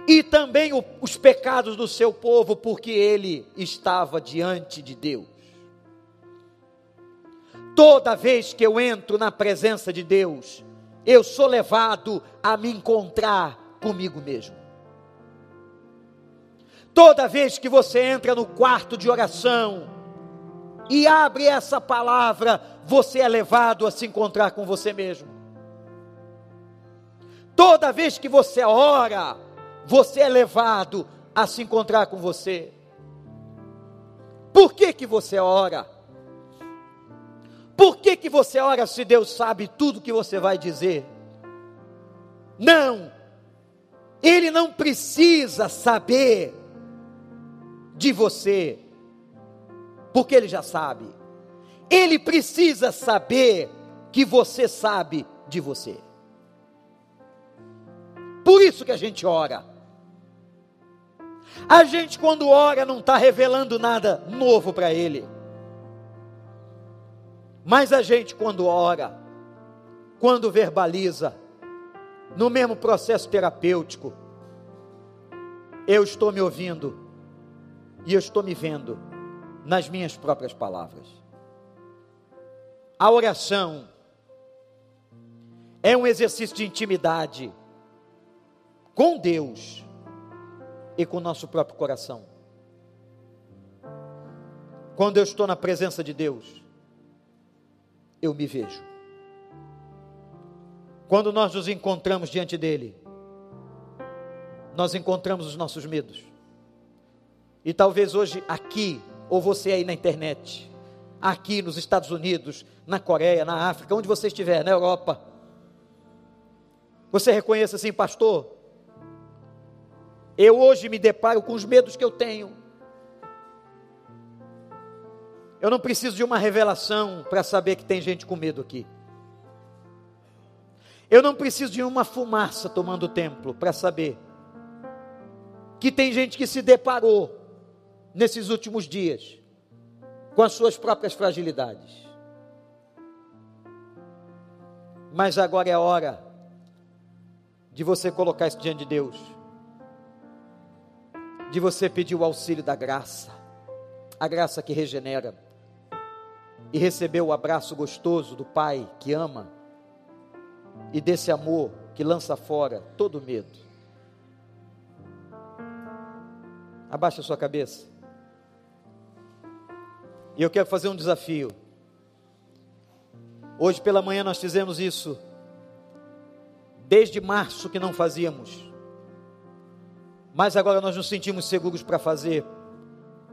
e também o, os pecados do seu povo, porque ele estava diante de Deus. Toda vez que eu entro na presença de Deus, eu sou levado a me encontrar comigo mesmo. Toda vez que você entra no quarto de oração e abre essa palavra, você é levado a se encontrar com você mesmo. Toda vez que você ora, você é levado a se encontrar com você. Por que que você ora? Por que que você ora se Deus sabe tudo que você vai dizer? Não. Ele não precisa saber de você, porque ele já sabe. Ele precisa saber que você sabe de você. Por isso que a gente ora. A gente, quando ora, não está revelando nada novo para Ele. Mas a gente, quando ora, quando verbaliza, no mesmo processo terapêutico, eu estou me ouvindo e eu estou me vendo nas minhas próprias palavras. A oração é um exercício de intimidade com Deus e com o nosso próprio coração. Quando eu estou na presença de Deus, eu me vejo. Quando nós nos encontramos diante dEle, nós encontramos os nossos medos. E talvez hoje aqui, ou você aí na internet, aqui nos Estados Unidos, na Coreia, na África, onde você estiver, na Europa, você reconheça assim, pastor, eu hoje me deparo com os medos que eu tenho. Eu não preciso de uma revelação para saber que tem gente com medo aqui. Eu não preciso de uma fumaça tomando o templo para saber que tem gente que se deparou nesses últimos dias com as suas próprias fragilidades. Mas agora é hora de você colocar isso diante de Deus, de você pedir o auxílio da graça, a graça que regenera, e receber o abraço gostoso do Pai que ama, e desse amor que lança fora todo medo. Abaixa a sua cabeça. E eu quero fazer um desafio. Hoje pela manhã nós fizemos isso. Desde março que não fazíamos. Mas agora nós nos sentimos seguros para fazer.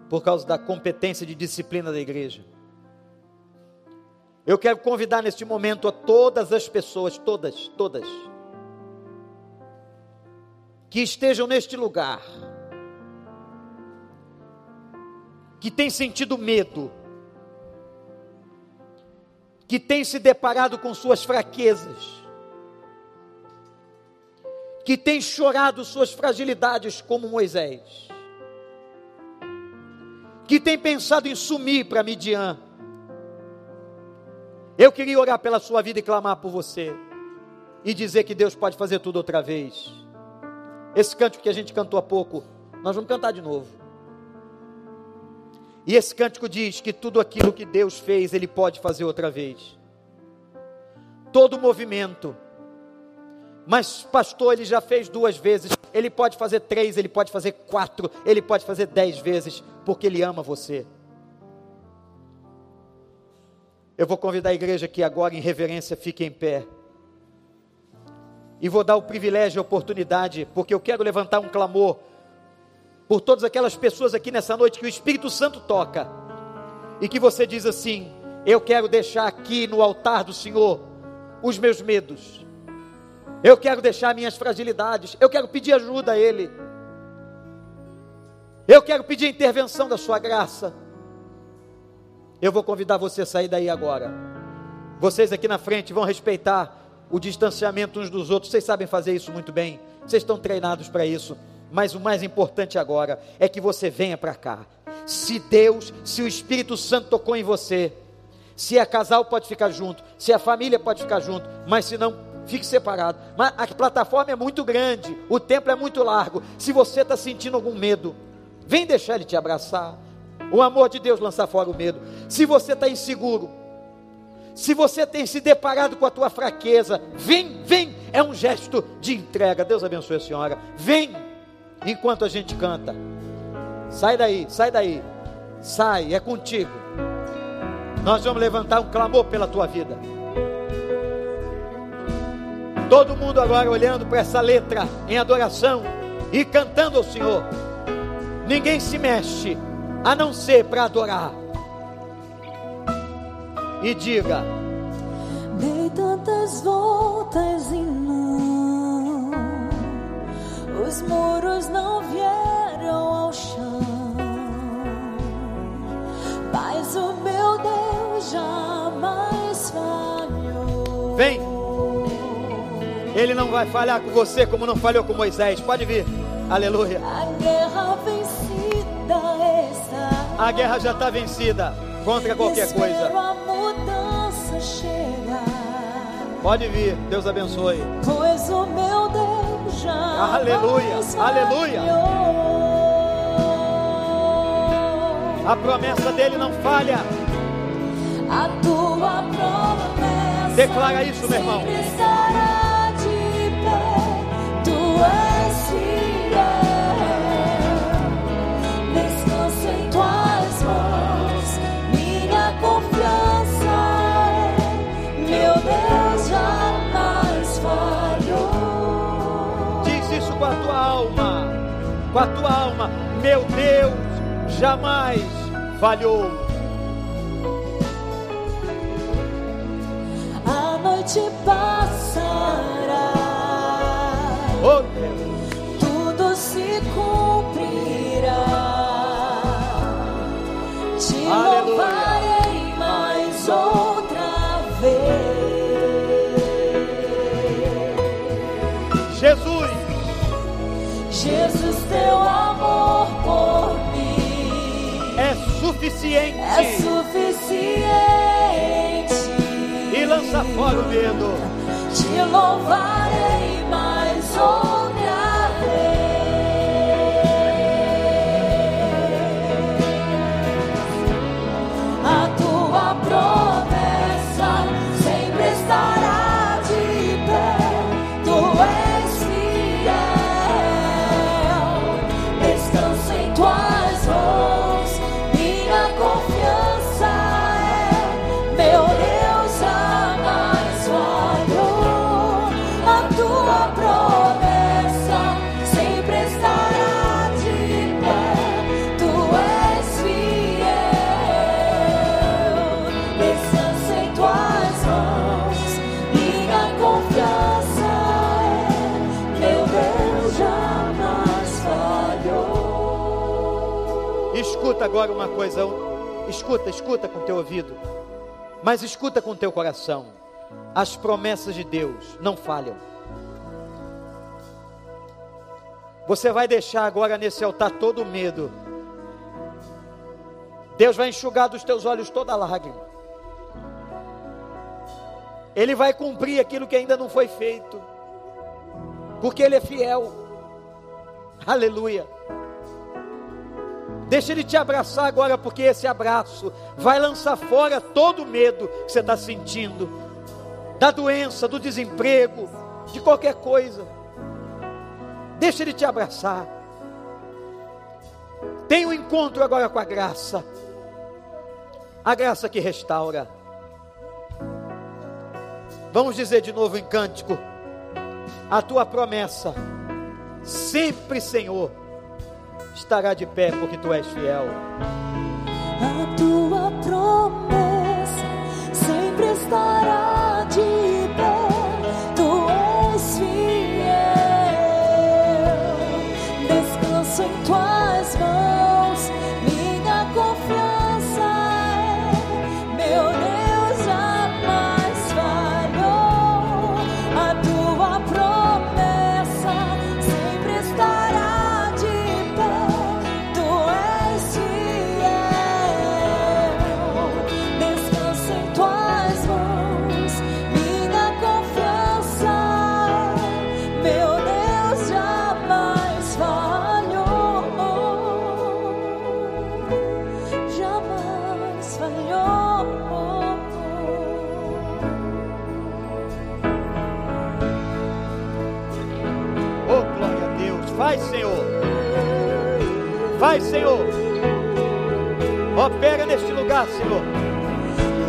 Por causa da competência de disciplina da igreja. Eu quero convidar neste momento a todas as pessoas, todas, todas, que estejam neste lugar que tem sentido medo, que tem se deparado com suas fraquezas, que tem chorado suas fragilidades como Moisés, que tem pensado em sumir para Midian. Eu queria orar pela sua vida e clamar por você, e dizer que Deus pode fazer tudo outra vez. Esse cântico que a gente cantou há pouco, nós vamos cantar de novo. E esse cântico diz que tudo aquilo que Deus fez, Ele pode fazer outra vez. Todo movimento, Mas, pastor, ele já fez duas vezes. Ele pode fazer três, ele pode fazer quatro, ele pode fazer dez vezes, porque ele ama você. Eu vou convidar a igreja que agora, em reverência, fique em pé. E vou dar o privilégio e a oportunidade, porque eu quero levantar um clamor por todas aquelas pessoas aqui nessa noite que o Espírito Santo toca. E que você diz assim: Eu quero deixar aqui no altar do Senhor os meus medos eu quero deixar minhas fragilidades. Eu quero pedir ajuda a Ele. Eu quero pedir a intervenção da Sua graça. Eu vou convidar você a sair daí agora. Vocês aqui na frente vão respeitar o distanciamento uns dos outros. Vocês sabem fazer isso muito bem. Vocês estão treinados para isso. Mas o mais importante agora é que você venha para cá. Se Deus, se o Espírito Santo tocou em você, se é casal pode ficar junto, se é família pode ficar junto, mas se não fique separado. Mas a plataforma é muito grande, o templo é muito largo. Se você está sentindo algum medo, vem deixar ele te abraçar. O amor de Deus lança fora o medo. Se você está inseguro, se você tem se deparado com a tua fraqueza, vem, vem, é um gesto de entrega. Deus abençoe a senhora. Vem, enquanto a gente canta. Sai daí, sai daí. Sai, é contigo. Nós vamos levantar um clamor pela tua vida. Todo mundo agora olhando para essa letra em adoração e cantando ao Senhor. Ninguém se mexe a não ser para adorar. E diga:
Dei tantas voltas e não, os muros não vieram ao chão, mas o meu Deus jamais falhou.
Vem. Ele não vai falhar com você como não falhou com Moisés. Pode vir. Aleluia.
A guerra vencida.
A guerra já está vencida contra qualquer coisa. Pode vir. Deus abençoe.
Pois o meu Deus já.
Aleluia. Aleluia. A promessa dele não falha.
A tua promessa.
Declara isso, meu irmão. Com a tua alma, meu Deus jamais falhou.
Teu amor por mim
é suficiente.
é suficiente.
E lança fora o medo.
Te louvarei mais outra
agora uma coisa. Escuta, escuta com teu ouvido. Mas escuta com teu coração. As promessas de Deus não falham. Você vai deixar agora nesse altar todo o medo. Deus vai enxugar dos teus olhos toda lágrima. Ele vai cumprir aquilo que ainda não foi feito. Porque Ele é fiel. Aleluia. Deixa Ele te abraçar agora, porque esse abraço vai lançar fora todo o medo que você está sentindo, da doença, do desemprego, de qualquer coisa. Deixa Ele te abraçar. Tenha um encontro agora com a graça. A graça que restaura. Vamos dizer de novo em cântico: A tua promessa, sempre, Senhor, estará de pé, porque tu és fiel.
A tua promessa sempre estará
lugar, Senhor.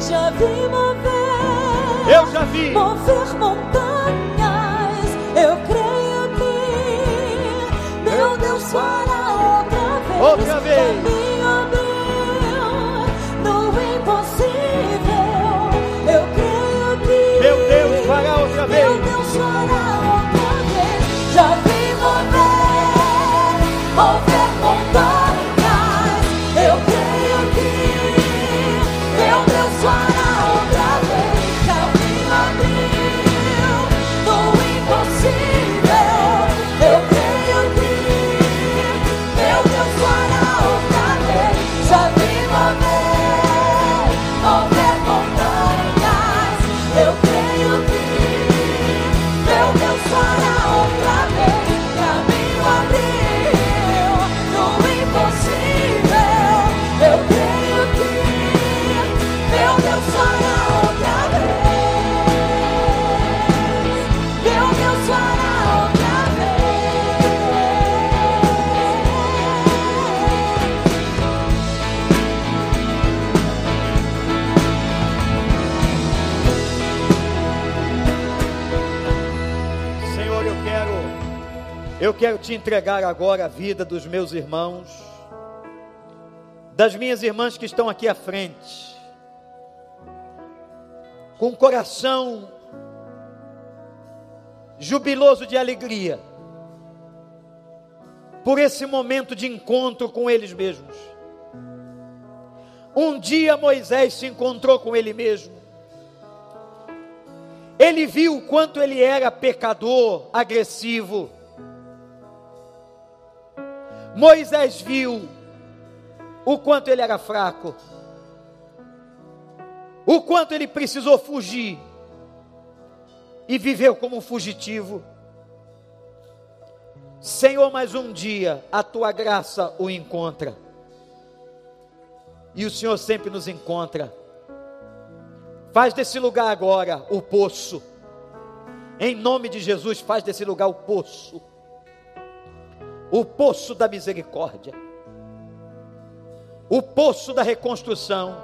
Já vi mover.
Eu já vi.
mover montanhas. Eu creio que meu Deus fará outra vez.
Outra vez.
Caminho abriu no impossível. Eu creio que
Meu Deus fará outra vez.
Meu Deus fará
te entregar agora a vida dos meus irmãos, das minhas irmãs que estão aqui à frente, com coração jubiloso de alegria, por esse momento de encontro com eles mesmos. Um dia Moisés se encontrou com ele mesmo. Ele viu o quanto ele era pecador, agressivo. Moisés viu o quanto ele era fraco. O quanto ele precisou fugir. E viveu como um fugitivo. Senhor, mais um dia a tua graça o encontra. E o Senhor sempre nos encontra. Faz desse lugar agora o poço. Em nome de Jesus, faz desse lugar o poço. O poço da misericórdia. O poço da reconstrução.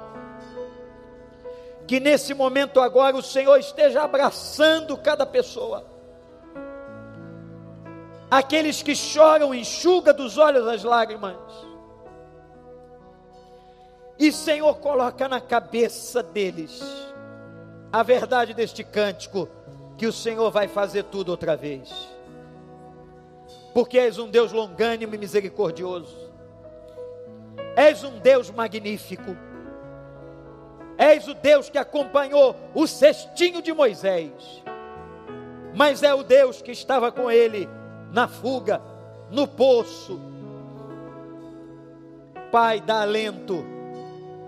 Que nesse momento agora o Senhor esteja abraçando cada pessoa. Aqueles que choram, enxuga dos olhos as lágrimas. E Senhor, coloca na cabeça deles a verdade deste cântico, que o Senhor vai fazer tudo outra vez. Porque és um Deus longânimo e misericordioso. És um Deus magnífico. És o Deus que acompanhou o cestinho de Moisés. Mas é o Deus que estava com ele na fuga, no poço. Pai, dá alento,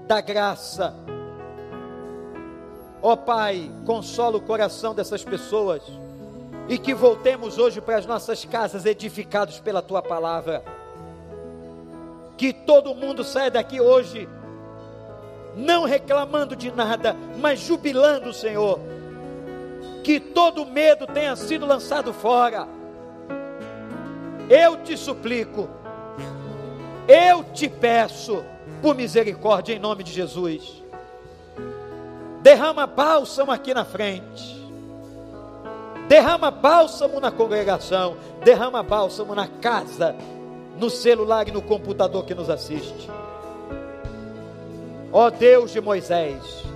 dá graça. Ó Pai, consola o coração dessas pessoas e que voltemos hoje para as nossas casas edificados pela tua palavra. Que todo mundo saia daqui hoje não reclamando de nada, mas jubilando o Senhor. que todo medo tenha sido lançado fora. Eu te suplico, eu te peço, por misericórdia, em nome de Jesus. Derrama bálsamo aqui na frente. Derrama bálsamo na congregação. Derrama bálsamo na casa, no celular e no computador que nos assiste. Ó Deus de Moisés,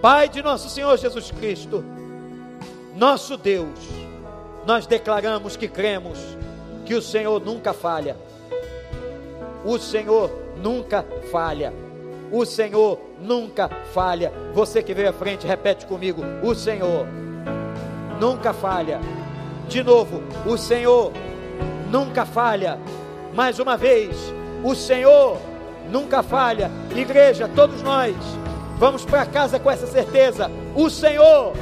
Pai de nosso Senhor Jesus Cristo, nosso Deus, nós declaramos que cremos que o Senhor nunca falha. O Senhor nunca falha. O Senhor nunca falha. Você que veio à frente, repete comigo: O Senhor nunca falha. De novo, o Senhor nunca falha. Mais uma vez, o Senhor nunca falha. Igreja, todos nós vamos para casa com essa certeza: o Senhor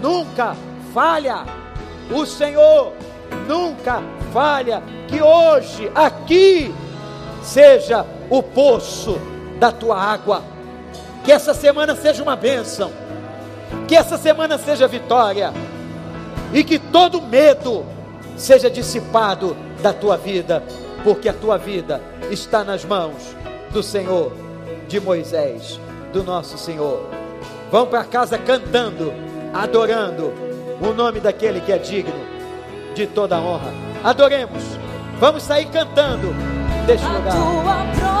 nunca falha. O Senhor nunca falha. Que hoje, aqui, seja o poço da tua água. Que essa semana seja uma bênção. Que essa semana seja vitória. E que todo medo seja dissipado da tua vida. Porque a tua vida está nas mãos do Senhor, de Moisés, do nosso Senhor. Vão para casa cantando, adorando o nome daquele que é digno de toda honra. Adoremos. Vamos sair cantando deste lugar.